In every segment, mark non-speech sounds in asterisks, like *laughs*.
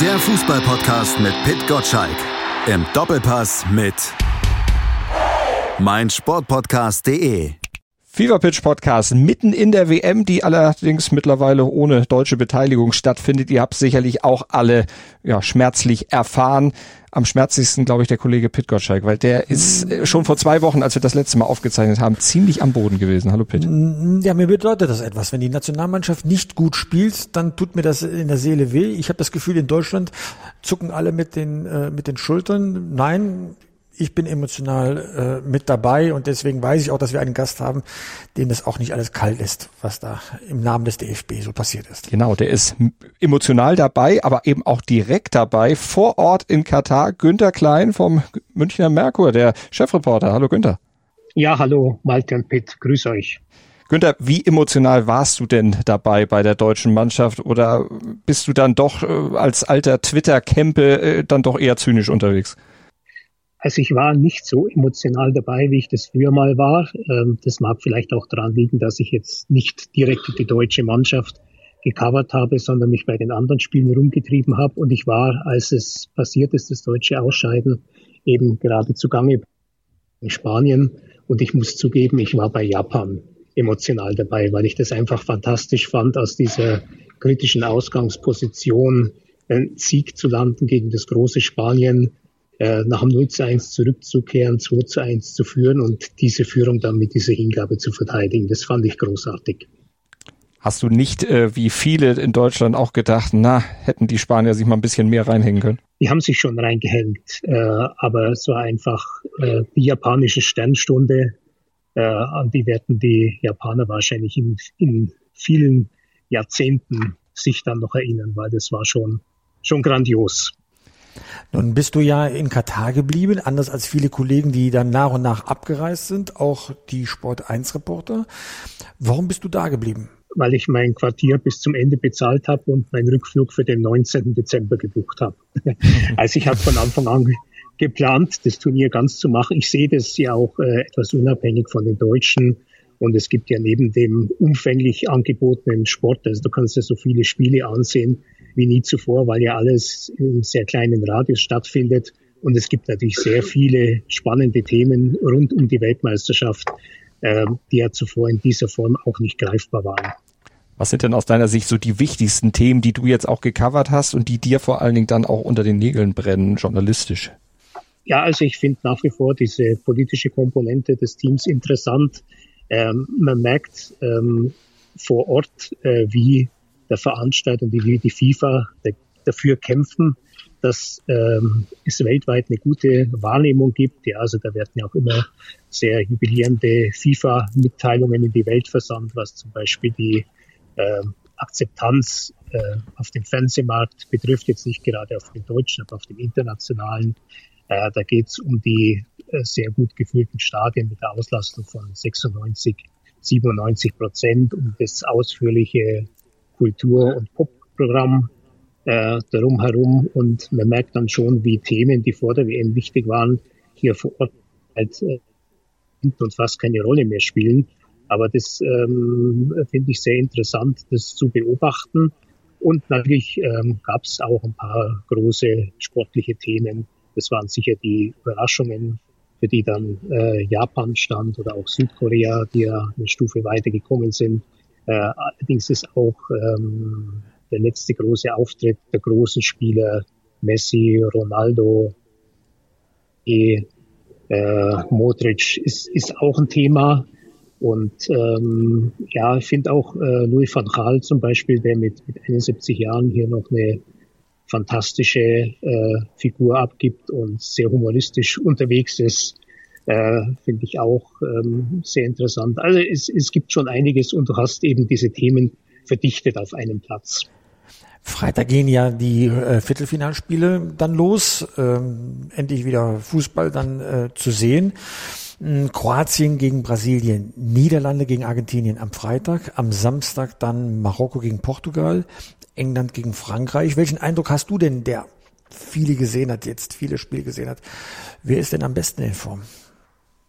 Der Fußballpodcast mit Pit Gottschalk. Im Doppelpass mit meinsportpodcast.de. Fever Pitch Podcast mitten in der WM, die allerdings mittlerweile ohne deutsche Beteiligung stattfindet. Ihr habt sicherlich auch alle ja, schmerzlich erfahren. Am schmerzlichsten, glaube ich, der Kollege Pitt Gottschalk, weil der ist äh, schon vor zwei Wochen, als wir das letzte Mal aufgezeichnet haben, ziemlich am Boden gewesen. Hallo Pitt. Ja, mir bedeutet das etwas. Wenn die Nationalmannschaft nicht gut spielt, dann tut mir das in der Seele weh. Ich habe das Gefühl, in Deutschland zucken alle mit den, äh, mit den Schultern. Nein, ich bin emotional äh, mit dabei und deswegen weiß ich auch, dass wir einen Gast haben, dem das auch nicht alles kalt ist, was da im Namen des DFB so passiert ist. Genau, der ist emotional dabei, aber eben auch direkt dabei, vor Ort in Katar, Günter Klein vom Münchner Merkur, der Chefreporter. Hallo Günter. Ja, hallo Malte und Pitt, grüß euch. Günther, wie emotional warst du denn dabei bei der deutschen Mannschaft oder bist du dann doch äh, als alter Twitter-Kempe äh, dann doch eher zynisch unterwegs? Also ich war nicht so emotional dabei, wie ich das früher mal war. Ähm, das mag vielleicht auch daran liegen, dass ich jetzt nicht direkt die deutsche Mannschaft gecovert habe, sondern mich bei den anderen Spielen rumgetrieben habe. Und ich war, als es passiert ist, das deutsche Ausscheiden, eben gerade zugange in Spanien. Und ich muss zugeben, ich war bei Japan emotional dabei, weil ich das einfach fantastisch fand, aus dieser kritischen Ausgangsposition einen Sieg zu landen gegen das große Spanien, äh, nach dem 0 zu 1 zurückzukehren, 2 zu 1 zu führen und diese Führung dann mit dieser Hingabe zu verteidigen. Das fand ich großartig. Hast du nicht, äh, wie viele in Deutschland auch gedacht, na, hätten die Spanier sich mal ein bisschen mehr reinhängen können? Die haben sich schon reingehängt, äh, aber es war einfach äh, die japanische Sternstunde, äh, an die werden die Japaner wahrscheinlich in, in vielen Jahrzehnten sich dann noch erinnern, weil das war schon, schon grandios. Nun bist du ja in Katar geblieben, anders als viele Kollegen, die dann nach und nach abgereist sind, auch die Sport 1 Reporter. Warum bist du da geblieben? Weil ich mein Quartier bis zum Ende bezahlt habe und meinen Rückflug für den 19. Dezember gebucht habe. *laughs* also ich habe von Anfang an geplant, das Turnier ganz zu machen. Ich sehe das ja auch äh, etwas unabhängig von den Deutschen. Und es gibt ja neben dem umfänglich angebotenen Sport, also du kannst ja so viele Spiele ansehen, wie nie zuvor, weil ja alles im sehr kleinen Radius stattfindet. Und es gibt natürlich sehr viele spannende Themen rund um die Weltmeisterschaft, äh, die ja zuvor in dieser Form auch nicht greifbar waren. Was sind denn aus deiner Sicht so die wichtigsten Themen, die du jetzt auch gecovert hast und die dir vor allen Dingen dann auch unter den Nägeln brennen, journalistisch? Ja, also ich finde nach wie vor diese politische Komponente des Teams interessant. Ähm, man merkt ähm, vor Ort, äh, wie der Veranstaltung, wie die FIFA dafür kämpfen, dass ähm, es weltweit eine gute Wahrnehmung gibt. Ja, also da werden ja auch immer sehr jubilierende FIFA-Mitteilungen in die Welt versandt, was zum Beispiel die äh, Akzeptanz äh, auf dem Fernsehmarkt betrifft, jetzt nicht gerade auf dem deutschen, aber auf dem internationalen. Äh, da geht es um die äh, sehr gut gefüllten Stadien mit der Auslastung von 96, 97 Prozent, um das ausführliche Kultur- und Popprogramm äh, darum herum und man merkt dann schon, wie Themen, die vor der WM wichtig waren, hier vor Ort halt äh, und fast keine Rolle mehr spielen. Aber das ähm, finde ich sehr interessant, das zu beobachten. Und natürlich ähm, gab es auch ein paar große sportliche Themen. Das waren sicher die Überraschungen, für die dann äh, Japan stand oder auch Südkorea, die ja eine Stufe weiter gekommen sind. Äh, allerdings ist auch ähm, der letzte große Auftritt der großen Spieler Messi, Ronaldo, e, äh, Modric ist, ist auch ein Thema. Und ähm, ja, ich finde auch äh, Louis van Gaal zum Beispiel, der mit, mit 71 Jahren hier noch eine fantastische äh, Figur abgibt und sehr humoristisch unterwegs ist, äh, finde ich auch ähm, sehr interessant. Also es, es gibt schon einiges und du hast eben diese Themen verdichtet auf einem Platz. Freitag gehen ja die äh, Viertelfinalspiele dann los. Ähm, endlich wieder Fußball dann äh, zu sehen. Hm, Kroatien gegen Brasilien, Niederlande gegen Argentinien am Freitag, am Samstag dann Marokko gegen Portugal, England gegen Frankreich. Welchen Eindruck hast du denn, der viele gesehen hat, jetzt viele Spiele gesehen hat? Wer ist denn am besten in Form?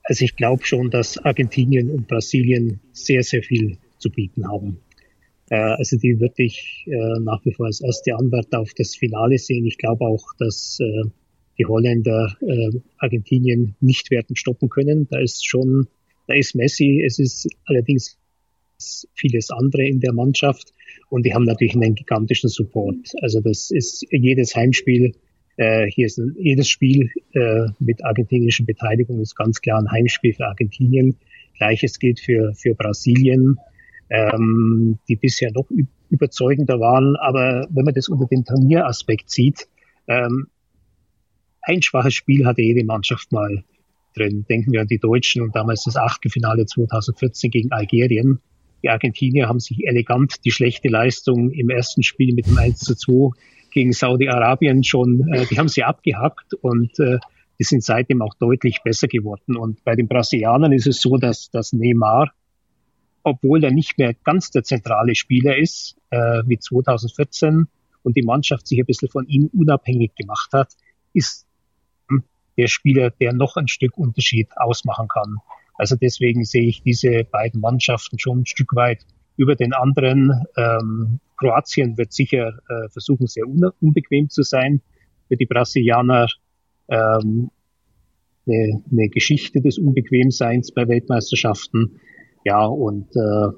Also ich glaube schon, dass Argentinien und Brasilien sehr, sehr viel zu bieten haben. Äh, also die würde ich äh, nach wie vor als erste Anwärter auf das Finale sehen. Ich glaube auch, dass äh, die Holländer Argentinien nicht werden stoppen können. Da ist schon, da ist Messi, es ist allerdings vieles andere in der Mannschaft und die haben natürlich einen gigantischen Support. Also das ist jedes Heimspiel, äh, hier ist ein, jedes Spiel äh, mit argentinischer Beteiligung ist ganz klar ein Heimspiel für Argentinien. Gleiches gilt für, für Brasilien, ähm, die bisher noch überzeugender waren. Aber wenn man das unter dem Turnieraspekt sieht, ähm, ein schwaches Spiel hatte jede Mannschaft mal drin. Denken wir an die Deutschen und damals das Achtelfinale 2014 gegen Algerien. Die Argentinier haben sich elegant die schlechte Leistung im ersten Spiel mit dem 1 zu 2 gegen Saudi-Arabien schon, äh, die haben sie abgehackt und äh, die sind seitdem auch deutlich besser geworden. Und bei den Brasilianern ist es so, dass, dass Neymar, obwohl er nicht mehr ganz der zentrale Spieler ist, äh, wie 2014, und die Mannschaft sich ein bisschen von ihm unabhängig gemacht hat, ist der Spieler, der noch ein Stück Unterschied ausmachen kann. Also deswegen sehe ich diese beiden Mannschaften schon ein Stück weit über den anderen. Ähm, Kroatien wird sicher äh, versuchen, sehr un unbequem zu sein. Für die Brasilianer ähm, eine, eine Geschichte des Unbequemseins bei Weltmeisterschaften. Ja, und äh,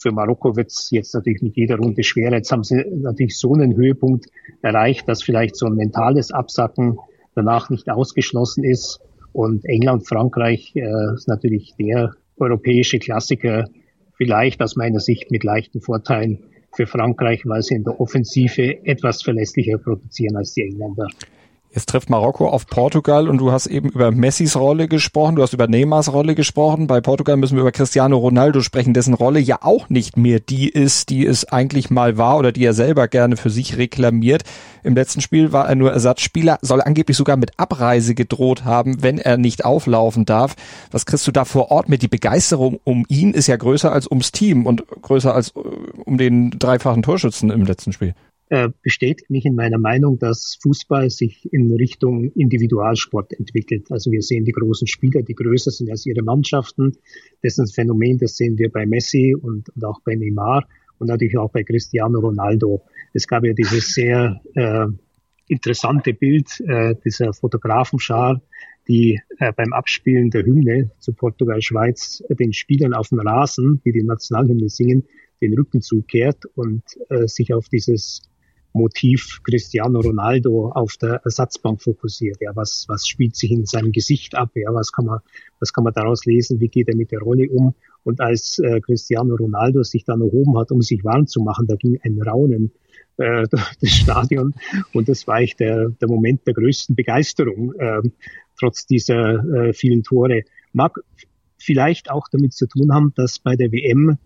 für Marokko wird es jetzt natürlich mit jeder Runde schwerer. Jetzt haben sie natürlich so einen Höhepunkt erreicht, dass vielleicht so ein mentales Absacken danach nicht ausgeschlossen ist. Und England, Frankreich äh, ist natürlich der europäische Klassiker, vielleicht aus meiner Sicht mit leichten Vorteilen für Frankreich, weil sie in der Offensive etwas verlässlicher produzieren als die Engländer. Jetzt trifft Marokko auf Portugal und du hast eben über Messis Rolle gesprochen, du hast über Neymars Rolle gesprochen. Bei Portugal müssen wir über Cristiano Ronaldo sprechen, dessen Rolle ja auch nicht mehr die ist, die es eigentlich mal war oder die er selber gerne für sich reklamiert. Im letzten Spiel war er nur Ersatzspieler, soll angeblich sogar mit Abreise gedroht haben, wenn er nicht auflaufen darf. Was kriegst du da vor Ort mit? Die Begeisterung um ihn ist ja größer als ums Team und größer als äh, um den dreifachen Torschützen im letzten Spiel bestätigt mich in meiner Meinung, dass Fußball sich in Richtung Individualsport entwickelt. Also wir sehen die großen Spieler, die größer sind als ihre Mannschaften. Das ist ein Phänomen, das sehen wir bei Messi und, und auch bei Neymar und natürlich auch bei Cristiano Ronaldo. Es gab ja dieses sehr äh, interessante Bild äh, dieser Fotografenschar, die äh, beim Abspielen der Hymne zu Portugal-Schweiz äh, den Spielern auf dem Rasen, die die Nationalhymne singen, den Rücken zukehrt und äh, sich auf dieses Motiv Cristiano Ronaldo auf der Ersatzbank fokussiert. Ja, was, was spielt sich in seinem Gesicht ab? Ja, was kann man, was kann man daraus lesen? Wie geht er mit der Rolle um? Und als äh, Cristiano Ronaldo sich dann erhoben hat, um sich warm zu machen, da ging ein Raunen äh, *laughs* durch das Stadion. Und das war eigentlich der, der Moment der größten Begeisterung, äh, trotz dieser äh, vielen Tore. Mag vielleicht auch damit zu tun haben, dass bei der WM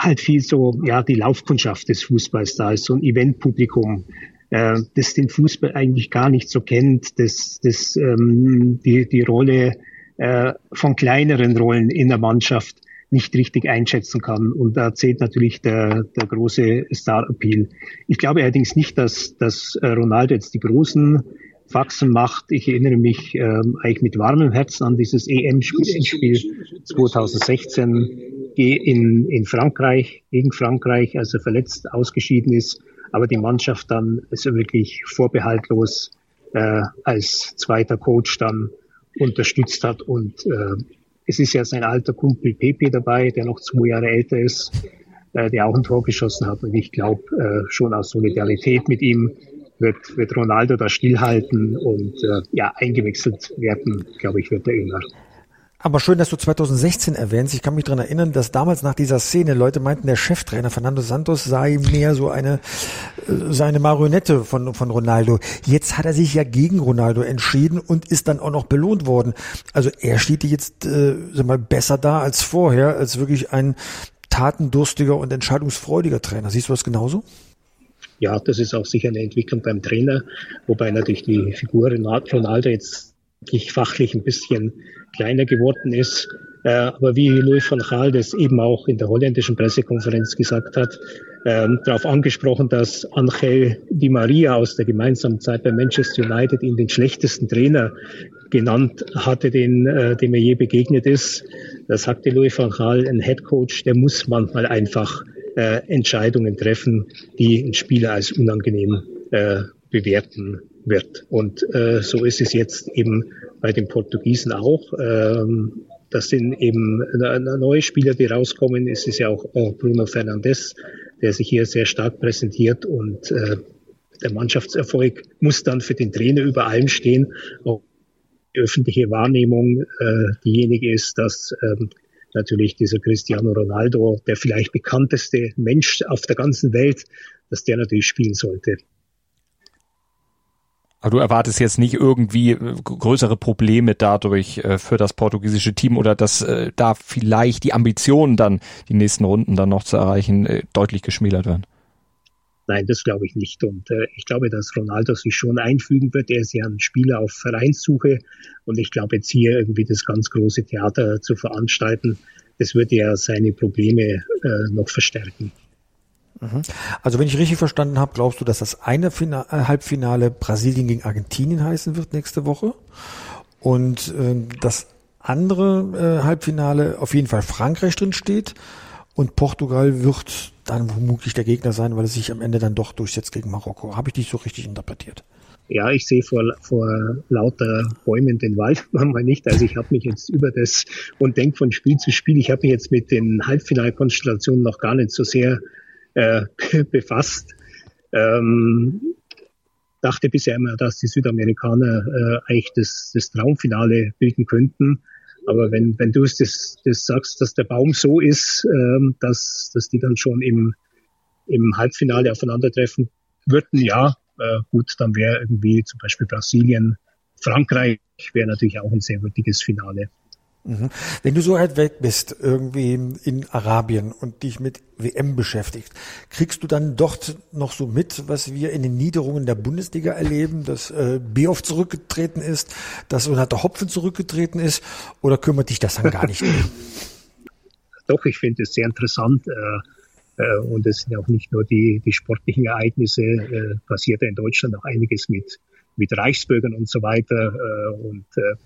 halt viel so, ja, die Laufkundschaft des Fußballs da ist, so ein Eventpublikum, äh, das den Fußball eigentlich gar nicht so kennt, das, das ähm, die, die Rolle äh, von kleineren Rollen in der Mannschaft nicht richtig einschätzen kann. Und da zählt natürlich der, der große Star-Appeal. Ich glaube allerdings nicht, dass, dass äh, Ronaldo jetzt die großen Faxen macht. Ich erinnere mich ähm, eigentlich mit warmem Herzen an dieses EM-Spiel 2016 in, in Frankreich, gegen Frankreich, als er verletzt ausgeschieden ist, aber die Mannschaft dann also wirklich vorbehaltlos äh, als zweiter Coach dann unterstützt hat. Und äh, es ist ja sein alter Kumpel Pepe dabei, der noch zwei Jahre älter ist, äh, der auch ein Tor geschossen hat. Und ich glaube, äh, schon aus Solidarität mit ihm wird, wird Ronaldo da stillhalten und äh, ja, eingewechselt werden, glaube ich, wird er immer. Aber schön, dass du 2016 erwähnst. Ich kann mich daran erinnern, dass damals nach dieser Szene Leute meinten, der Cheftrainer Fernando Santos sei mehr so eine äh, seine Marionette von von Ronaldo. Jetzt hat er sich ja gegen Ronaldo entschieden und ist dann auch noch belohnt worden. Also er steht jetzt äh, sag mal besser da als vorher, als wirklich ein tatendurstiger und entscheidungsfreudiger Trainer. Siehst du das genauso? Ja, das ist auch sicher eine Entwicklung beim Trainer, wobei natürlich die Figur Ronaldo jetzt fachlich ein bisschen kleiner geworden ist. Äh, aber wie Louis van Gaal das eben auch in der holländischen Pressekonferenz gesagt hat, äh, darauf angesprochen, dass Angel Di Maria aus der gemeinsamen Zeit bei Manchester United ihn den schlechtesten Trainer genannt hatte, den, äh, dem er je begegnet ist. Da sagte Louis van Gaal, ein Headcoach, der muss manchmal einfach äh, Entscheidungen treffen, die ein Spieler als unangenehm äh, bewerten wird. Und äh, so ist es jetzt eben bei den Portugiesen auch. Ähm, das sind eben neue Spieler, die rauskommen. Es ist ja auch Bruno Fernandes, der sich hier sehr stark präsentiert und äh, der Mannschaftserfolg muss dann für den Trainer über allem stehen. Auch die öffentliche Wahrnehmung äh, diejenige ist, dass ähm, natürlich dieser Cristiano Ronaldo, der vielleicht bekannteste Mensch auf der ganzen Welt, dass der natürlich spielen sollte. Aber du erwartest jetzt nicht irgendwie äh, größere Probleme dadurch äh, für das portugiesische Team oder dass äh, da vielleicht die Ambitionen dann, die nächsten Runden dann noch zu erreichen, deutlich geschmälert werden. Nein, das glaube ich nicht. Und äh, ich glaube, dass Ronaldo sich schon einfügen wird. Er ist ja ein Spieler auf Vereinssuche. Und ich glaube, jetzt hier irgendwie das ganz große Theater zu veranstalten, das würde ja seine Probleme äh, noch verstärken. Mhm. Also wenn ich richtig verstanden habe, glaubst du, dass das eine Final äh, Halbfinale Brasilien gegen Argentinien heißen wird nächste Woche und äh, das andere äh, Halbfinale auf jeden Fall Frankreich drin steht und Portugal wird dann womöglich der Gegner sein, weil es sich am Ende dann doch durchsetzt gegen Marokko. Habe ich dich so richtig interpretiert? Ja, ich sehe vor, vor lauter Bäumen den Wald *laughs* manchmal nicht. Also ich habe mich jetzt über das und denke von Spiel zu Spiel. Ich habe mich jetzt mit den Halbfinalkonstellationen noch gar nicht so sehr äh, *laughs* befasst. Ähm, dachte bisher immer, dass die Südamerikaner äh, eigentlich das, das Traumfinale bilden könnten. Aber wenn, wenn du es das, das sagst, dass der Baum so ist, ähm, dass, dass die dann schon im, im Halbfinale aufeinandertreffen würden, ja, äh, gut, dann wäre irgendwie zum Beispiel Brasilien, Frankreich wäre natürlich auch ein sehr würdiges Finale. Mhm. Wenn du so weit weg bist, irgendwie in Arabien und dich mit WM beschäftigst, kriegst du dann dort noch so mit, was wir in den Niederungen der Bundesliga erleben, dass äh, Bioff zurückgetreten ist, dass Renate Hopfen zurückgetreten ist, oder kümmert dich das dann gar nicht? *laughs* Doch, ich finde es sehr interessant. Äh, äh, und es sind auch nicht nur die, die sportlichen Ereignisse, äh, passiert ja in Deutschland auch einiges mit, mit Reichsbürgern und so weiter. Äh, und äh,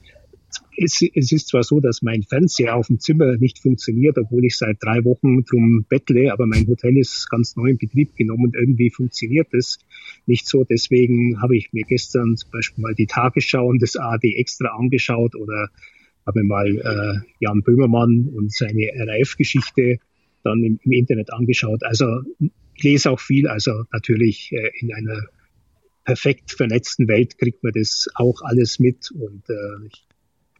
es, es ist zwar so, dass mein Fernseher auf dem Zimmer nicht funktioniert, obwohl ich seit drei Wochen drum bettle, aber mein Hotel ist ganz neu in Betrieb genommen und irgendwie funktioniert es nicht so. Deswegen habe ich mir gestern zum Beispiel mal die Tagesschau und das ARD extra angeschaut oder habe mal äh, Jan Böhmermann und seine RAF-Geschichte dann im, im, Internet angeschaut. Also ich lese auch viel, also natürlich äh, in einer perfekt vernetzten Welt kriegt man das auch alles mit und äh, ich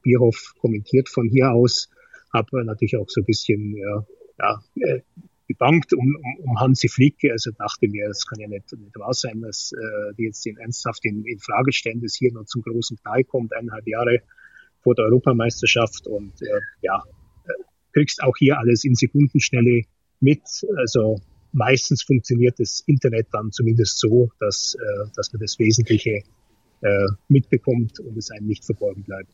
Bierhoff kommentiert von hier aus, habe natürlich auch so ein bisschen ja, ja, äh, gebankt um, um, um Hansi Flick. Also dachte mir, es kann ja nicht, nicht wahr sein, dass äh, die jetzt den ernsthaft in, in Frage stellen, dass hier noch zum großen Knall kommt, eineinhalb Jahre vor der Europameisterschaft. Und äh, ja, äh, kriegst auch hier alles in Sekundenschnelle mit. Also meistens funktioniert das Internet dann zumindest so, dass, äh, dass man das Wesentliche äh, mitbekommt und es einem nicht verborgen bleibt.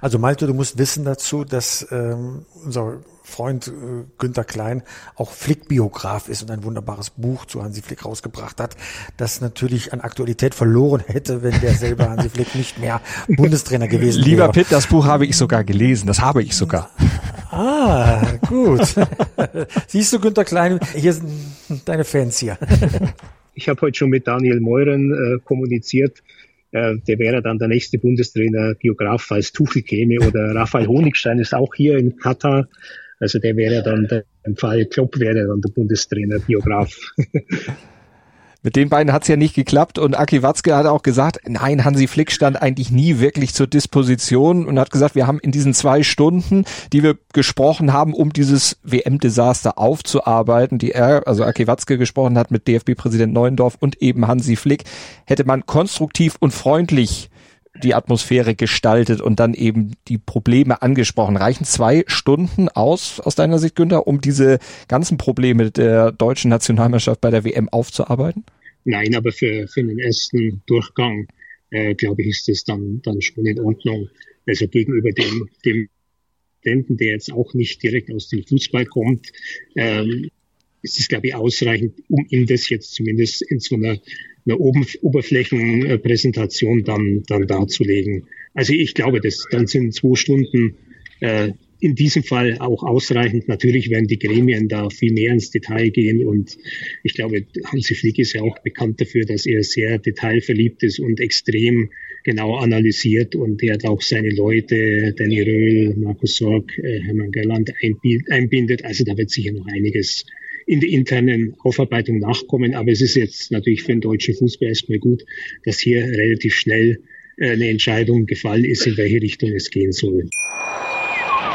Also Malte, du musst wissen dazu, dass ähm, unser Freund äh, Günther Klein auch Flick-Biograf ist und ein wunderbares Buch zu Hansi Flick rausgebracht hat, das natürlich an Aktualität verloren hätte, wenn der selber *laughs* Hansi Flick nicht mehr Bundestrainer gewesen wäre. Lieber Pitt, das Buch habe ich sogar gelesen, das habe ich sogar. Ah, gut. *laughs* Siehst du, Günther Klein, hier sind deine Fans hier. Ich habe heute schon mit Daniel Meuren äh, kommuniziert äh, der wäre dann der nächste Bundestrainer, Geograf, falls Tuchel käme oder Raphael Honigstein ist auch hier in Katar. Also der wäre dann, der, im Fall Klopp wäre dann der Bundestrainer, Biograf. *laughs* Mit den beiden hat's ja nicht geklappt und Aki Watzke hat auch gesagt, nein, Hansi Flick stand eigentlich nie wirklich zur Disposition und hat gesagt, wir haben in diesen zwei Stunden, die wir gesprochen haben, um dieses WM-Desaster aufzuarbeiten, die er, also Aki Watzke gesprochen hat mit DFB-Präsident Neuendorf und eben Hansi Flick, hätte man konstruktiv und freundlich die Atmosphäre gestaltet und dann eben die Probleme angesprochen. Reichen zwei Stunden aus, aus deiner Sicht, Günther, um diese ganzen Probleme der deutschen Nationalmannschaft bei der WM aufzuarbeiten? Nein, aber für, für den ersten Durchgang, äh, glaube ich, ist das dann, dann schon in Ordnung. Also gegenüber dem, dem Studenten, der jetzt auch nicht direkt aus dem Fußball kommt, ähm, ist es, glaube ich, ausreichend, um ihm das jetzt zumindest in so einer, einer Oberflächenpräsentation dann, dann darzulegen. Also ich glaube, das, dann sind zwei Stunden äh, in diesem Fall auch ausreichend. Natürlich werden die Gremien da viel mehr ins Detail gehen und ich glaube, Hansi Flick ist ja auch bekannt dafür, dass er sehr detailverliebt ist und extrem genau analysiert und er hat auch seine Leute, Danny Röhl, Markus Sorg, äh, Hermann Gerland einbindet. Also da wird sicher noch einiges in der internen Aufarbeitung nachkommen. Aber es ist jetzt natürlich für den deutschen Fußball erstmal gut, dass hier relativ schnell äh, eine Entscheidung gefallen ist, in welche Richtung es gehen soll.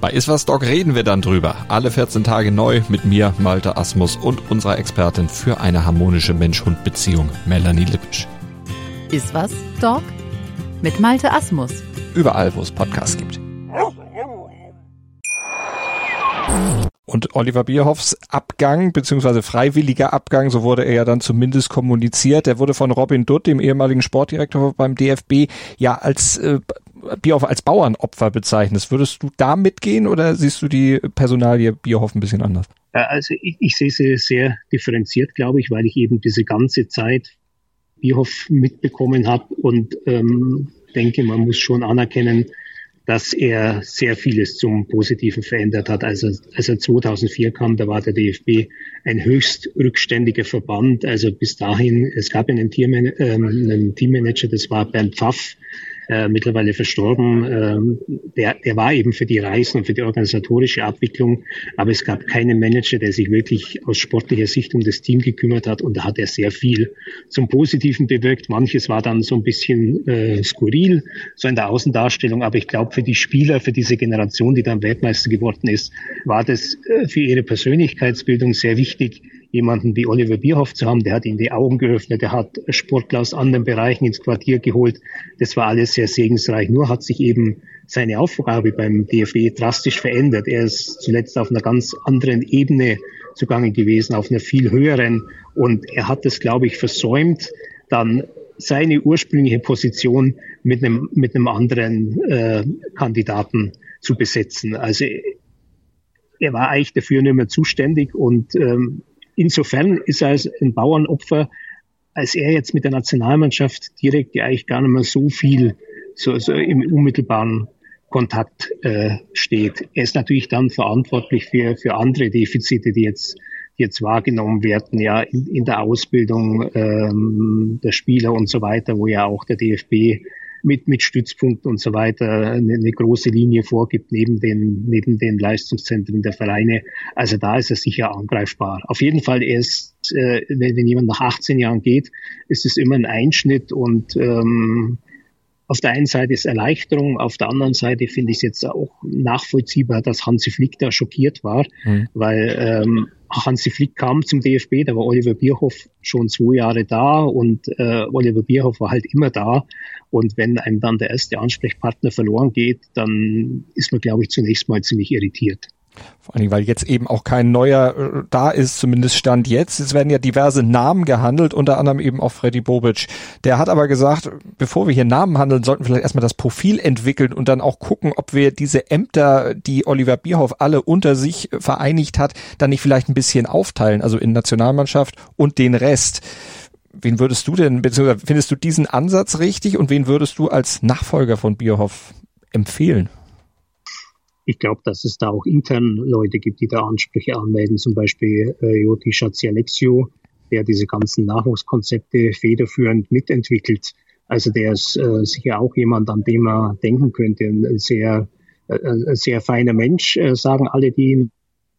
Bei Iswas Dog reden wir dann drüber. Alle 14 Tage neu mit mir, Malte Asmus und unserer Expertin für eine harmonische Mensch-Hund-Beziehung, Melanie Lippisch. Iswas Dog mit Malte Asmus. Überall, wo es Podcasts gibt. Und Oliver Bierhoffs Abgang, beziehungsweise freiwilliger Abgang, so wurde er ja dann zumindest kommuniziert, der wurde von Robin Dutt, dem ehemaligen Sportdirektor beim DFB, ja als äh, Bierhoff als Bauernopfer bezeichnest. Würdest du da mitgehen oder siehst du die Personalie Bierhoff ein bisschen anders? Also ich, ich sehe sie sehr differenziert, glaube ich, weil ich eben diese ganze Zeit Bierhoff mitbekommen habe und ähm, denke, man muss schon anerkennen, dass er sehr vieles zum Positiven verändert hat. Also als er 2004 kam, da war der DFB ein höchst rückständiger Verband. Also bis dahin, es gab einen, Teamman ähm, einen Teammanager, das war Bernd Pfaff, äh, mittlerweile verstorben, ähm, der, der war eben für die Reisen und für die organisatorische Abwicklung, aber es gab keinen Manager, der sich wirklich aus sportlicher Sicht um das Team gekümmert hat und da hat er sehr viel zum Positiven bewirkt. Manches war dann so ein bisschen äh, skurril, so in der Außendarstellung, aber ich glaube für die Spieler, für diese Generation, die dann Weltmeister geworden ist, war das äh, für ihre Persönlichkeitsbildung sehr wichtig, jemanden wie Oliver Bierhoff zu haben, der hat ihnen die Augen geöffnet, der hat Sportler aus anderen Bereichen ins Quartier geholt. Das war alles sehr segensreich. Nur hat sich eben seine Aufgabe beim DFB drastisch verändert. Er ist zuletzt auf einer ganz anderen Ebene zugange gewesen, auf einer viel höheren. Und er hat es, glaube ich, versäumt, dann seine ursprüngliche Position mit einem, mit einem anderen äh, Kandidaten zu besetzen. Also er war eigentlich dafür nicht mehr zuständig und ähm, insofern ist er als ein Bauernopfer, als er jetzt mit der Nationalmannschaft direkt ja eigentlich gar nicht mehr so viel so, so im unmittelbaren Kontakt äh, steht. Er ist natürlich dann verantwortlich für, für andere Defizite, die jetzt, die jetzt wahrgenommen werden, ja, in, in der Ausbildung ähm, der Spieler und so weiter, wo ja auch der DFB mit, mit Stützpunkten und so weiter eine, eine große Linie vorgibt neben den, neben den Leistungszentren der Vereine. Also da ist er sicher angreifbar. Auf jeden Fall erst, äh, wenn, wenn jemand nach 18 Jahren geht, ist es immer ein Einschnitt und ähm, auf der einen Seite ist Erleichterung, auf der anderen Seite finde ich es jetzt auch nachvollziehbar, dass Hansi Flick da schockiert war, mhm. weil ähm, Hansi Flick kam zum DFB, da war Oliver Bierhoff schon zwei Jahre da und äh, Oliver Bierhoff war halt immer da. Und wenn einem dann der erste Ansprechpartner verloren geht, dann ist man, glaube ich, zunächst mal ziemlich irritiert. Vor allen Dingen, weil jetzt eben auch kein neuer äh, da ist, zumindest Stand jetzt. Es werden ja diverse Namen gehandelt, unter anderem eben auch Freddy Bobic. Der hat aber gesagt, bevor wir hier Namen handeln, sollten wir vielleicht erstmal das Profil entwickeln und dann auch gucken, ob wir diese Ämter, die Oliver Bierhoff alle unter sich vereinigt hat, dann nicht vielleicht ein bisschen aufteilen, also in Nationalmannschaft und den Rest. Wen würdest du denn, beziehungsweise findest du diesen Ansatz richtig und wen würdest du als Nachfolger von Bierhoff empfehlen? Ich glaube, dass es da auch intern Leute gibt, die da Ansprüche anmelden, zum Beispiel äh, Joti Schatzialexio, der diese ganzen Nachwuchskonzepte federführend mitentwickelt. Also der ist äh, sicher auch jemand, an dem man denken könnte. Ein sehr, äh, sehr feiner Mensch, äh, sagen alle, die ihn,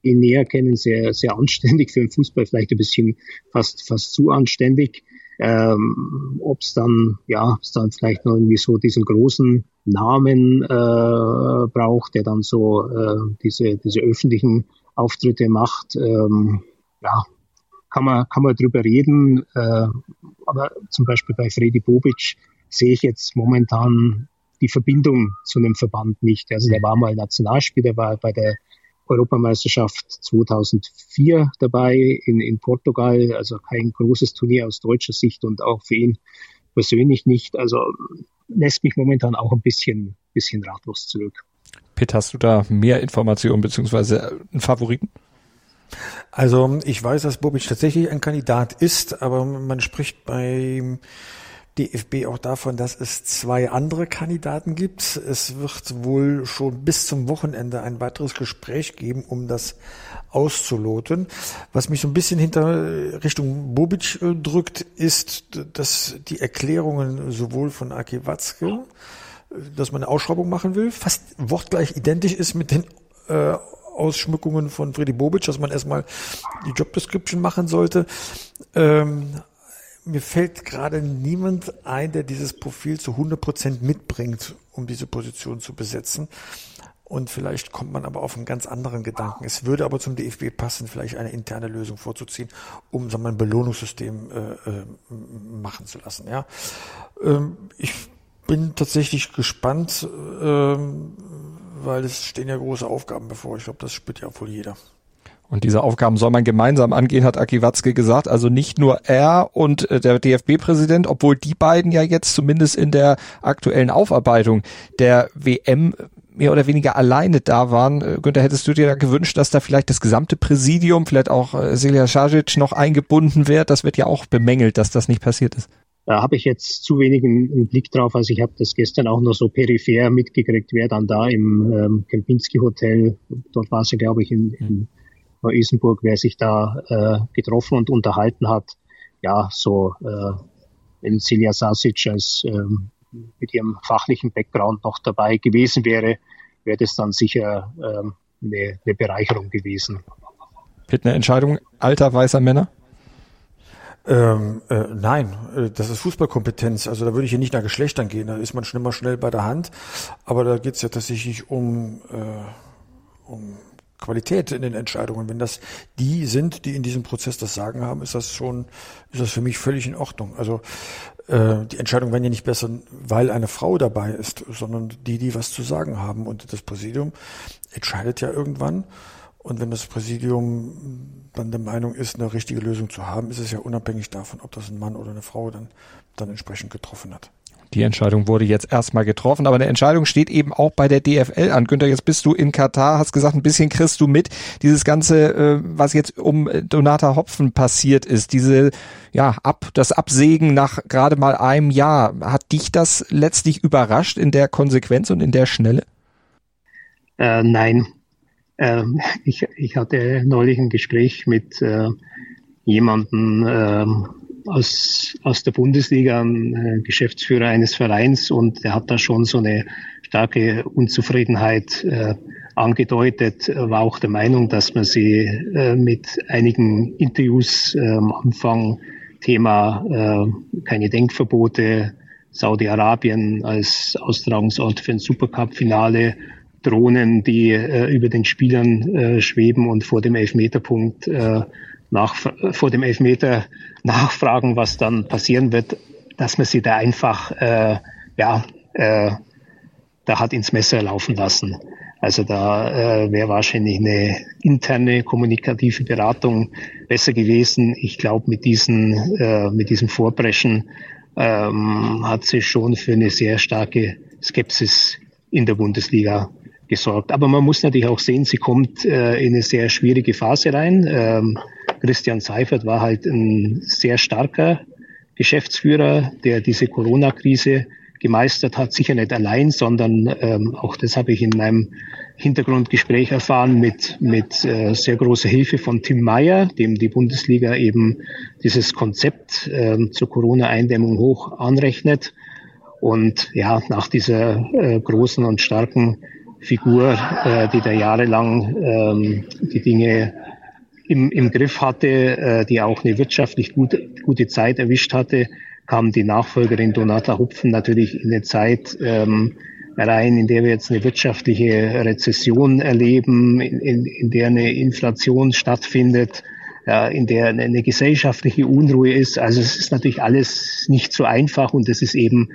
ihn näher kennen, sehr, sehr anständig für den Fußball, vielleicht ein bisschen fast, fast zu anständig. Ähm, ob es dann, ja, ob es dann vielleicht noch irgendwie so diesen großen Namen äh, braucht, der dann so äh, diese, diese öffentlichen Auftritte macht. Ähm, ja, kann man, kann man drüber reden. Äh, aber zum Beispiel bei Freddy Bobic sehe ich jetzt momentan die Verbindung zu einem Verband nicht. Also der war mal Nationalspieler, war bei der Europameisterschaft 2004 dabei in, in Portugal, also kein großes Turnier aus deutscher Sicht und auch für ihn persönlich nicht. Also lässt mich momentan auch ein bisschen, bisschen ratlos zurück. Pitt, hast du da mehr Informationen beziehungsweise einen Favoriten? Also ich weiß, dass Bobic tatsächlich ein Kandidat ist, aber man spricht beim DFB auch davon, dass es zwei andere Kandidaten gibt. Es wird wohl schon bis zum Wochenende ein weiteres Gespräch geben, um das auszuloten. Was mich so ein bisschen hinter Richtung Bobic äh, drückt, ist, dass die Erklärungen sowohl von Aki Watzke, dass man eine Ausschreibung machen will, fast wortgleich identisch ist mit den äh, Ausschmückungen von Freddy Bobic, dass man erstmal die Job Description machen sollte. Ähm, mir fällt gerade niemand ein, der dieses Profil zu 100 Prozent mitbringt, um diese Position zu besetzen. Und vielleicht kommt man aber auf einen ganz anderen Gedanken. Es würde aber zum DFB passen, vielleicht eine interne Lösung vorzuziehen, um sagen wir, ein Belohnungssystem äh, äh, machen zu lassen. Ja, ähm, ich bin tatsächlich gespannt, ähm, weil es stehen ja große Aufgaben bevor. Ich glaube, das spürt ja wohl jeder. Und diese Aufgaben soll man gemeinsam angehen, hat Aki Watzke gesagt. Also nicht nur er und äh, der DFB-Präsident, obwohl die beiden ja jetzt zumindest in der aktuellen Aufarbeitung der WM mehr oder weniger alleine da waren. Äh, Günther, hättest du dir da gewünscht, dass da vielleicht das gesamte Präsidium, vielleicht auch äh, Selja Sajic noch eingebunden wird? Das wird ja auch bemängelt, dass das nicht passiert ist. Da habe ich jetzt zu wenig einen, Blick drauf. Also ich habe das gestern auch noch so peripher mitgekriegt, wer dann da im ähm, Kempinski Hotel, dort war sie, glaube ich, in, in Neu-Isenburg, wer sich da äh, getroffen und unterhalten hat. Ja, so äh, wenn Silja Sasic als ähm, mit ihrem fachlichen Background noch dabei gewesen wäre, wäre das dann sicher ähm, eine, eine Bereicherung gewesen. Wird eine Entscheidung alter weißer Männer? Ähm, äh, nein, äh, das ist Fußballkompetenz. Also da würde ich hier nicht nach Geschlechtern gehen. Da ist man schon immer schnell bei der Hand. Aber da geht es ja tatsächlich um, äh, um Qualität in den Entscheidungen. Wenn das die sind, die in diesem Prozess das Sagen haben, ist das schon, ist das für mich völlig in Ordnung. Also äh, die Entscheidungen werden ja nicht besser, weil eine Frau dabei ist, sondern die, die was zu sagen haben. Und das Präsidium entscheidet ja irgendwann. Und wenn das Präsidium dann der Meinung ist, eine richtige Lösung zu haben, ist es ja unabhängig davon, ob das ein Mann oder eine Frau dann, dann entsprechend getroffen hat. Die Entscheidung wurde jetzt erstmal getroffen, aber eine Entscheidung steht eben auch bei der DFL an. Günther, jetzt bist du in Katar, hast gesagt, ein bisschen kriegst du mit. Dieses Ganze, äh, was jetzt um Donata Hopfen passiert ist, diese, ja, ab, das Absägen nach gerade mal einem Jahr, hat dich das letztlich überrascht in der Konsequenz und in der Schnelle? Äh, nein. Ähm, ich, ich hatte neulich ein Gespräch mit äh, jemandem, ähm, aus, aus der Bundesliga, äh, Geschäftsführer eines Vereins und der hat da schon so eine starke Unzufriedenheit äh, angedeutet, war auch der Meinung, dass man sie äh, mit einigen Interviews äh, am Anfang Thema äh, keine Denkverbote, Saudi-Arabien als Austragungsort für ein Supercup-Finale, Drohnen, die äh, über den Spielern äh, schweben und vor dem Elfmeterpunkt äh, nach, vor dem Elfmeter nachfragen, was dann passieren wird, dass man sie da einfach, äh, ja, äh, da hat ins Messer laufen lassen. Also da äh, wäre wahrscheinlich eine interne kommunikative Beratung besser gewesen. Ich glaube, mit diesen, äh, mit diesem Vorbrechen ähm, hat sie schon für eine sehr starke Skepsis in der Bundesliga gesorgt. Aber man muss natürlich auch sehen, sie kommt äh, in eine sehr schwierige Phase rein. Ähm, Christian Seifert war halt ein sehr starker Geschäftsführer, der diese Corona-Krise gemeistert hat, sicher nicht allein, sondern ähm, auch das habe ich in meinem Hintergrundgespräch erfahren mit, mit äh, sehr großer Hilfe von Tim Meyer, dem die Bundesliga eben dieses Konzept äh, zur Corona-Eindämmung hoch anrechnet. Und ja, nach dieser äh, großen und starken Figur, äh, die da jahrelang ähm, die Dinge im, im Griff hatte, äh, die auch eine wirtschaftlich gute, gute Zeit erwischt hatte, kam die Nachfolgerin Donata Hupfen natürlich in eine Zeit ähm, rein, in der wir jetzt eine wirtschaftliche Rezession erleben, in, in, in der eine Inflation stattfindet, ja, in der eine, eine gesellschaftliche Unruhe ist. Also es ist natürlich alles nicht so einfach und es ist eben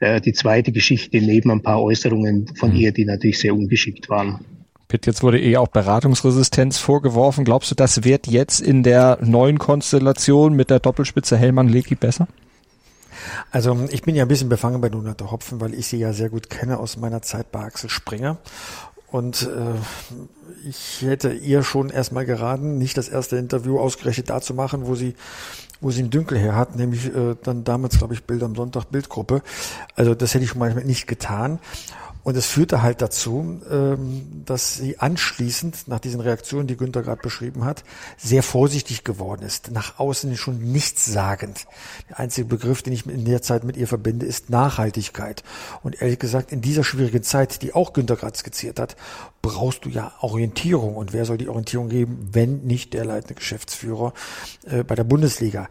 äh, die zweite Geschichte neben ein paar Äußerungen von mhm. ihr, die natürlich sehr ungeschickt waren. Pitt, jetzt wurde eh auch Beratungsresistenz vorgeworfen. Glaubst du, das wird jetzt in der neuen Konstellation mit der Doppelspitze Hellmann-Leki besser? Also ich bin ja ein bisschen befangen bei Donate Hopfen, weil ich sie ja sehr gut kenne aus meiner Zeit bei Axel Springer. Und äh, ich hätte ihr schon erstmal geraten, nicht das erste Interview ausgerechnet da zu machen, wo sie, wo sie einen Dünkel her hat, nämlich äh, dann damals, glaube ich, Bild am Sonntag Bildgruppe. Also das hätte ich schon manchmal nicht getan. Und es führte halt dazu, ähm, dass sie anschließend, nach diesen Reaktionen, die Günther gerade beschrieben hat, sehr vorsichtig geworden ist. Nach außen schon nichtssagend. Der einzige Begriff, den ich in der Zeit mit ihr verbinde, ist Nachhaltigkeit. Und ehrlich gesagt, in dieser schwierigen Zeit, die auch Günther gerade skizziert hat, brauchst du ja Orientierung. Und wer soll die Orientierung geben, wenn nicht der leitende Geschäftsführer äh, bei der Bundesliga?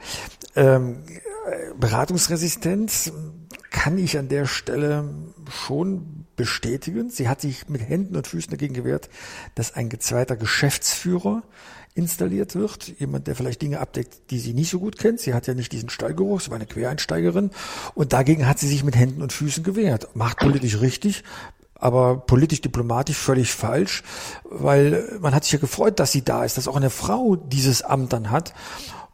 Beratungsresistenz kann ich an der Stelle schon bestätigen. Sie hat sich mit Händen und Füßen dagegen gewehrt, dass ein zweiter Geschäftsführer installiert wird. Jemand, der vielleicht Dinge abdeckt, die sie nicht so gut kennt. Sie hat ja nicht diesen Stallgeruch, sie war eine Quereinsteigerin. Und dagegen hat sie sich mit Händen und Füßen gewehrt. Macht politisch richtig, aber politisch diplomatisch völlig falsch, weil man hat sich ja gefreut, dass sie da ist, dass auch eine Frau dieses Amt dann hat.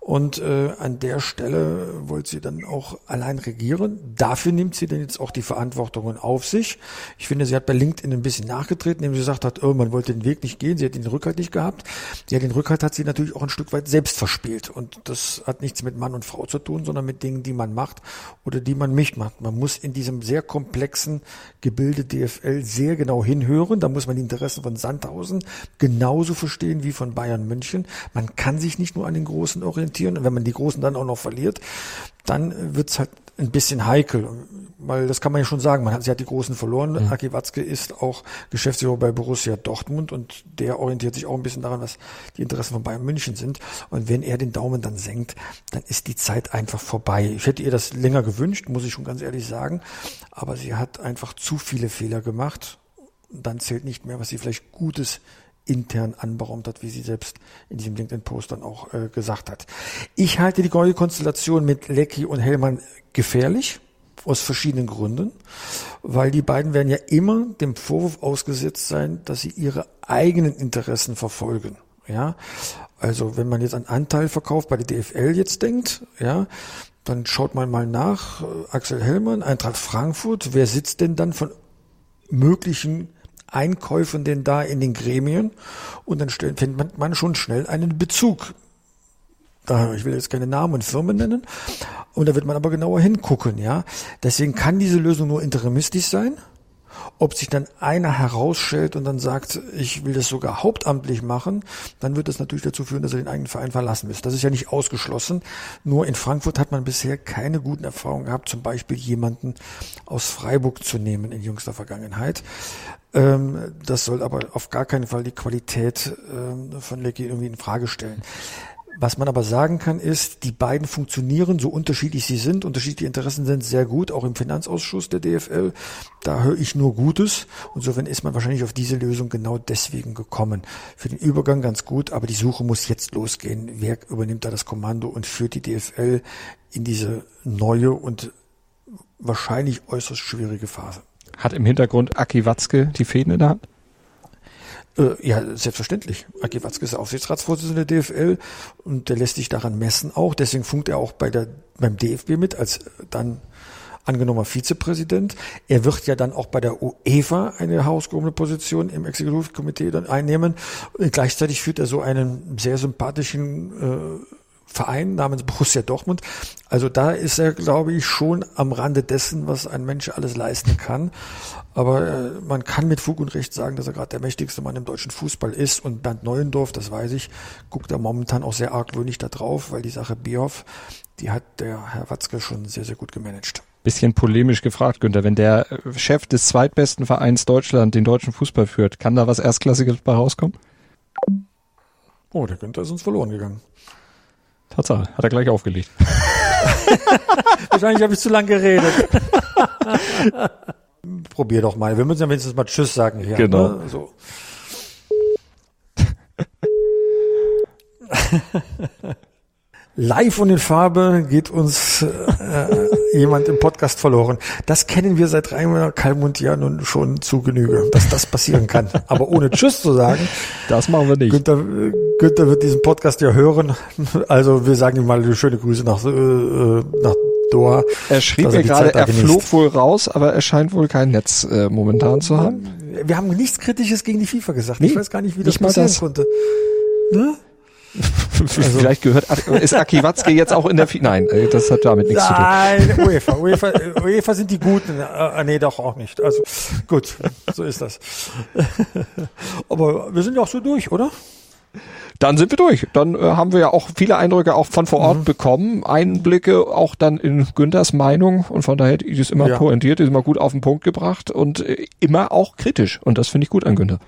Und äh, an der Stelle wollte sie dann auch allein regieren. Dafür nimmt sie dann jetzt auch die Verantwortungen auf sich. Ich finde, sie hat bei LinkedIn ein bisschen nachgetreten, indem sie gesagt hat, oh, man wollte den Weg nicht gehen, sie hat den Rückhalt nicht gehabt. Ja, den Rückhalt hat sie natürlich auch ein Stück weit selbst verspielt. Und das hat nichts mit Mann und Frau zu tun, sondern mit Dingen, die man macht oder die man nicht macht. Man muss in diesem sehr komplexen Gebilde DFL sehr genau hinhören. Da muss man die Interessen von Sandhausen genauso verstehen wie von Bayern München. Man kann sich nicht nur an den Großen orientieren orientieren. Und wenn man die Großen dann auch noch verliert, dann wird's halt ein bisschen heikel. Weil das kann man ja schon sagen, man hat, sie hat die Großen verloren. Mhm. Aki Watzke ist auch Geschäftsführer bei Borussia Dortmund und der orientiert sich auch ein bisschen daran, was die Interessen von Bayern München sind. Und wenn er den Daumen dann senkt, dann ist die Zeit einfach vorbei. Ich hätte ihr das länger gewünscht, muss ich schon ganz ehrlich sagen. Aber sie hat einfach zu viele Fehler gemacht. dann zählt nicht mehr, was sie vielleicht Gutes intern anberaumt hat, wie sie selbst in diesem LinkedIn-Post dann auch äh, gesagt hat. Ich halte die neue Konstellation mit Lecky und Hellmann gefährlich aus verschiedenen Gründen, weil die beiden werden ja immer dem Vorwurf ausgesetzt sein, dass sie ihre eigenen Interessen verfolgen. Ja, also wenn man jetzt an Anteilverkauf bei der DFL jetzt denkt, ja, dann schaut man mal nach, Axel Hellmann, Eintracht Frankfurt, wer sitzt denn dann von möglichen Einkäufen denn da in den Gremien und dann findet man schon schnell einen Bezug. Ich will jetzt keine Namen und Firmen nennen. Und da wird man aber genauer hingucken, ja. Deswegen kann diese Lösung nur interimistisch sein. Ob sich dann einer herausstellt und dann sagt, ich will das sogar hauptamtlich machen, dann wird das natürlich dazu führen, dass er den eigenen Verein verlassen muss. Das ist ja nicht ausgeschlossen. Nur in Frankfurt hat man bisher keine guten Erfahrungen gehabt, zum Beispiel jemanden aus Freiburg zu nehmen in jüngster Vergangenheit. Ähm, das soll aber auf gar keinen Fall die Qualität ähm, von Lecky irgendwie in Frage stellen. Was man aber sagen kann, ist, die beiden funktionieren, so unterschiedlich sie sind, unterschiedliche Interessen sind sehr gut, auch im Finanzausschuss der DFL. Da höre ich nur Gutes. Und Insofern ist man wahrscheinlich auf diese Lösung genau deswegen gekommen. Für den Übergang ganz gut, aber die Suche muss jetzt losgehen. Wer übernimmt da das Kommando und führt die DFL in diese neue und wahrscheinlich äußerst schwierige Phase? Hat im Hintergrund Aki Watzke die Fäden in der Hand? Äh, ja, selbstverständlich. Aki Watzke ist Aufsichtsratsvorsitzender der DFL und der lässt sich daran messen auch. Deswegen funkt er auch bei der, beim DFB mit als dann angenommener Vizepräsident. Er wird ja dann auch bei der UEFA eine hausgehobene Position im Exekutivkomitee dann einnehmen. Und gleichzeitig führt er so einen sehr sympathischen äh, Verein namens Borussia Dortmund. Also da ist er, glaube ich, schon am Rande dessen, was ein Mensch alles leisten kann. Aber äh, man kann mit Fug und Recht sagen, dass er gerade der mächtigste Mann im deutschen Fußball ist. Und Bernd Neuendorf, das weiß ich, guckt er momentan auch sehr argwöhnig da drauf, weil die Sache Bierhoff, die hat der Herr Watzke schon sehr, sehr gut gemanagt. Bisschen polemisch gefragt, Günther, wenn der Chef des zweitbesten Vereins Deutschland den deutschen Fußball führt, kann da was Erstklassiges bei rauskommen? Oh, der Günther ist uns verloren gegangen. Tatsache, hat er gleich aufgelegt. *laughs* Wahrscheinlich habe ich zu lange geredet. *laughs* Probier doch mal. Wir müssen ja wenigstens mal Tschüss sagen hier. Genau. Ne? So. *laughs* Live und in Farbe geht uns äh, jemand im Podcast verloren. Das kennen wir seit Rainer Kalmund ja nun schon zu Genüge, dass das passieren kann. Aber ohne Tschüss zu sagen. Das machen wir nicht. Günther, Günther wird diesen Podcast ja hören. Also wir sagen ihm mal schöne Grüße nach, äh, nach Doha. Er schrieb mir gerade, er flog wohl raus, aber er scheint wohl kein Netz äh, momentan zu haben. Wir haben nichts Kritisches gegen die FIFA gesagt. Nee, ich weiß gar nicht, wie das passieren das. konnte. Ne? *laughs* Also, Vielleicht gehört, ist Aki Watzke jetzt auch in der FIFA? Nein, äh, das hat damit nichts Nein, zu tun. Nein, UEFA, UEFA, UEFA sind die Guten. Äh, nee, doch auch nicht. Also, gut, so ist das. *laughs* Aber wir sind ja auch so durch, oder? Dann sind wir durch. Dann äh, haben wir ja auch viele Eindrücke auch von vor Ort mhm. bekommen, Einblicke auch dann in Günthers Meinung und von daher ist immer ja. pointiert, ist immer gut auf den Punkt gebracht und äh, immer auch kritisch und das finde ich gut an Günther.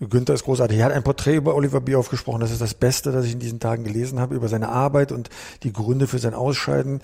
Günther ist großartig. Er hat ein Porträt über Oliver Bierhoff gesprochen. Das ist das Beste, das ich in diesen Tagen gelesen habe, über seine Arbeit und die Gründe für sein Ausscheiden.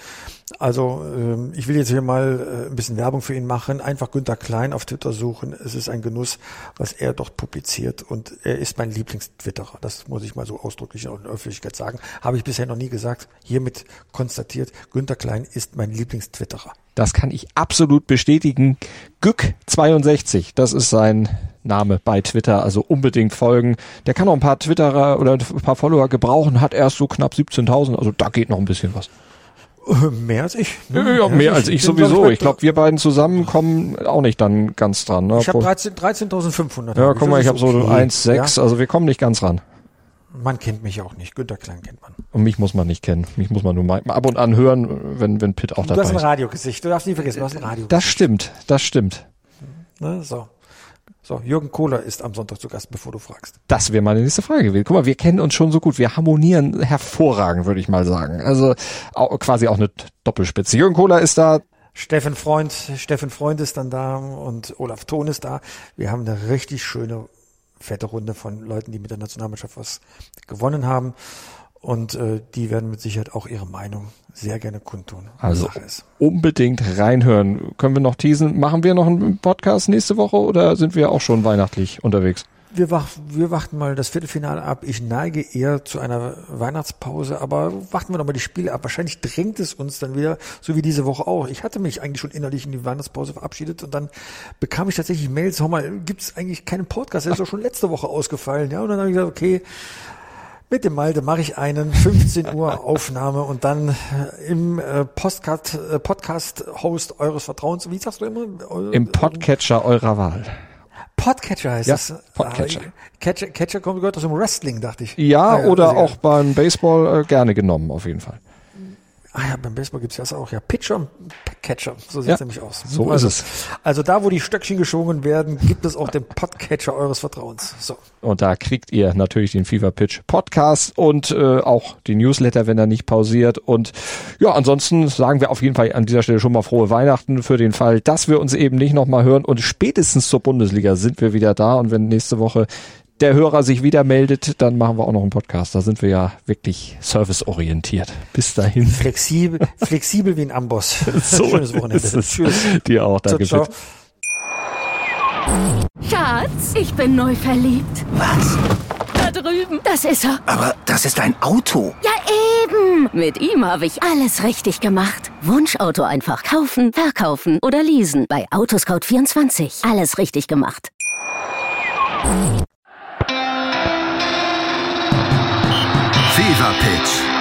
Also ähm, ich will jetzt hier mal äh, ein bisschen Werbung für ihn machen. Einfach Günther Klein auf Twitter suchen. Es ist ein Genuss, was er dort publiziert. Und er ist mein Lieblingstwitterer. Das muss ich mal so ausdrücklich in der Öffentlichkeit sagen. Habe ich bisher noch nie gesagt. Hiermit konstatiert, Günther Klein ist mein Lieblingstwitterer. Das kann ich absolut bestätigen. Gück62, das ist sein Name bei Twitter, also unbedingt folgen. Der kann noch ein paar Twitterer oder ein paar Follower gebrauchen, hat erst so knapp 17.000, also da geht noch ein bisschen was. Mehr als ich. Ne? Ja, mehr als ich, ich sowieso. Ich glaube, wir beiden zusammen kommen auch nicht dann ganz dran. Ne? Ich habe 13.500. 13 ja, guck mal, ich habe so okay. 1,6, ja? also wir kommen nicht ganz ran. Man kennt mich auch nicht. Günter Klein kennt man. Und mich muss man nicht kennen. Mich muss man nur mal ab und an hören, wenn, wenn Pitt auch dabei ist. Du hast ein Radiogesicht. Du darfst nie vergessen, du hast ein Radiogesicht. Das stimmt. Das stimmt. Ne, so. So, Jürgen Kohler ist am Sonntag zu Gast, bevor du fragst. Das wäre meine nächste Frage gewesen. Guck mal, wir kennen uns schon so gut. Wir harmonieren hervorragend, würde ich mal sagen. Also auch, quasi auch eine Doppelspitze. Jürgen Kohler ist da. Steffen Freund, Steffen Freund ist dann da und Olaf Thon ist da. Wir haben eine richtig schöne fette Runde von Leuten, die mit der Nationalmannschaft was gewonnen haben. Und äh, die werden mit Sicherheit auch ihre Meinung sehr gerne kundtun. Also unbedingt reinhören. Können wir noch teasen? Machen wir noch einen Podcast nächste Woche oder sind wir auch schon weihnachtlich unterwegs? Wir, wach, wir warten mal das Viertelfinale ab. Ich neige eher zu einer Weihnachtspause, aber warten wir doch mal die Spiele ab. Wahrscheinlich drängt es uns dann wieder, so wie diese Woche auch. Ich hatte mich eigentlich schon innerlich in die Weihnachtspause verabschiedet und dann bekam ich tatsächlich Mails, hör mal, gibt es eigentlich keinen Podcast? Der ist doch schon letzte Woche ausgefallen. Ja, und dann habe ich gesagt, okay, mit dem Malte mache ich einen 15 Uhr Aufnahme und dann äh, im äh, Postcard, äh, Podcast-Host eures Vertrauens, wie sagst du immer? Im Podcatcher eurer Wahl. Podcatcher heißt ja, das. Podcatcher. Ah, Catcher, Catcher kommt gehört aus dem Wrestling, dachte ich. Ja, ah, ja oder auch beim Baseball äh, gerne genommen, auf jeden Fall. Ah ja, beim Baseball gibt's ja auch, ja. Pitcher und Catcher, so sieht's ja, nämlich aus. So also, ist es. Also da, wo die Stöckchen geschwungen werden, gibt es auch den Podcatcher eures Vertrauens. So. Und da kriegt ihr natürlich den Fever Pitch Podcast und äh, auch die Newsletter, wenn er nicht pausiert. Und ja, ansonsten sagen wir auf jeden Fall an dieser Stelle schon mal frohe Weihnachten für den Fall, dass wir uns eben nicht nochmal hören. Und spätestens zur Bundesliga sind wir wieder da. Und wenn nächste Woche der Hörer sich wieder meldet, dann machen wir auch noch einen Podcast. Da sind wir ja wirklich serviceorientiert. Bis dahin. Flexibel, *laughs* flexibel wie ein Amboss. So Schönes Wochenende. Tschüss. Dir auch. Danke. Ciao, ciao. Schatz, ich bin neu verliebt. Was? Da drüben. Das ist er. Aber das ist ein Auto. Ja, eben. Mit ihm habe ich alles richtig gemacht. Wunschauto einfach kaufen, verkaufen oder leasen. Bei Autoscout24. Alles richtig gemacht.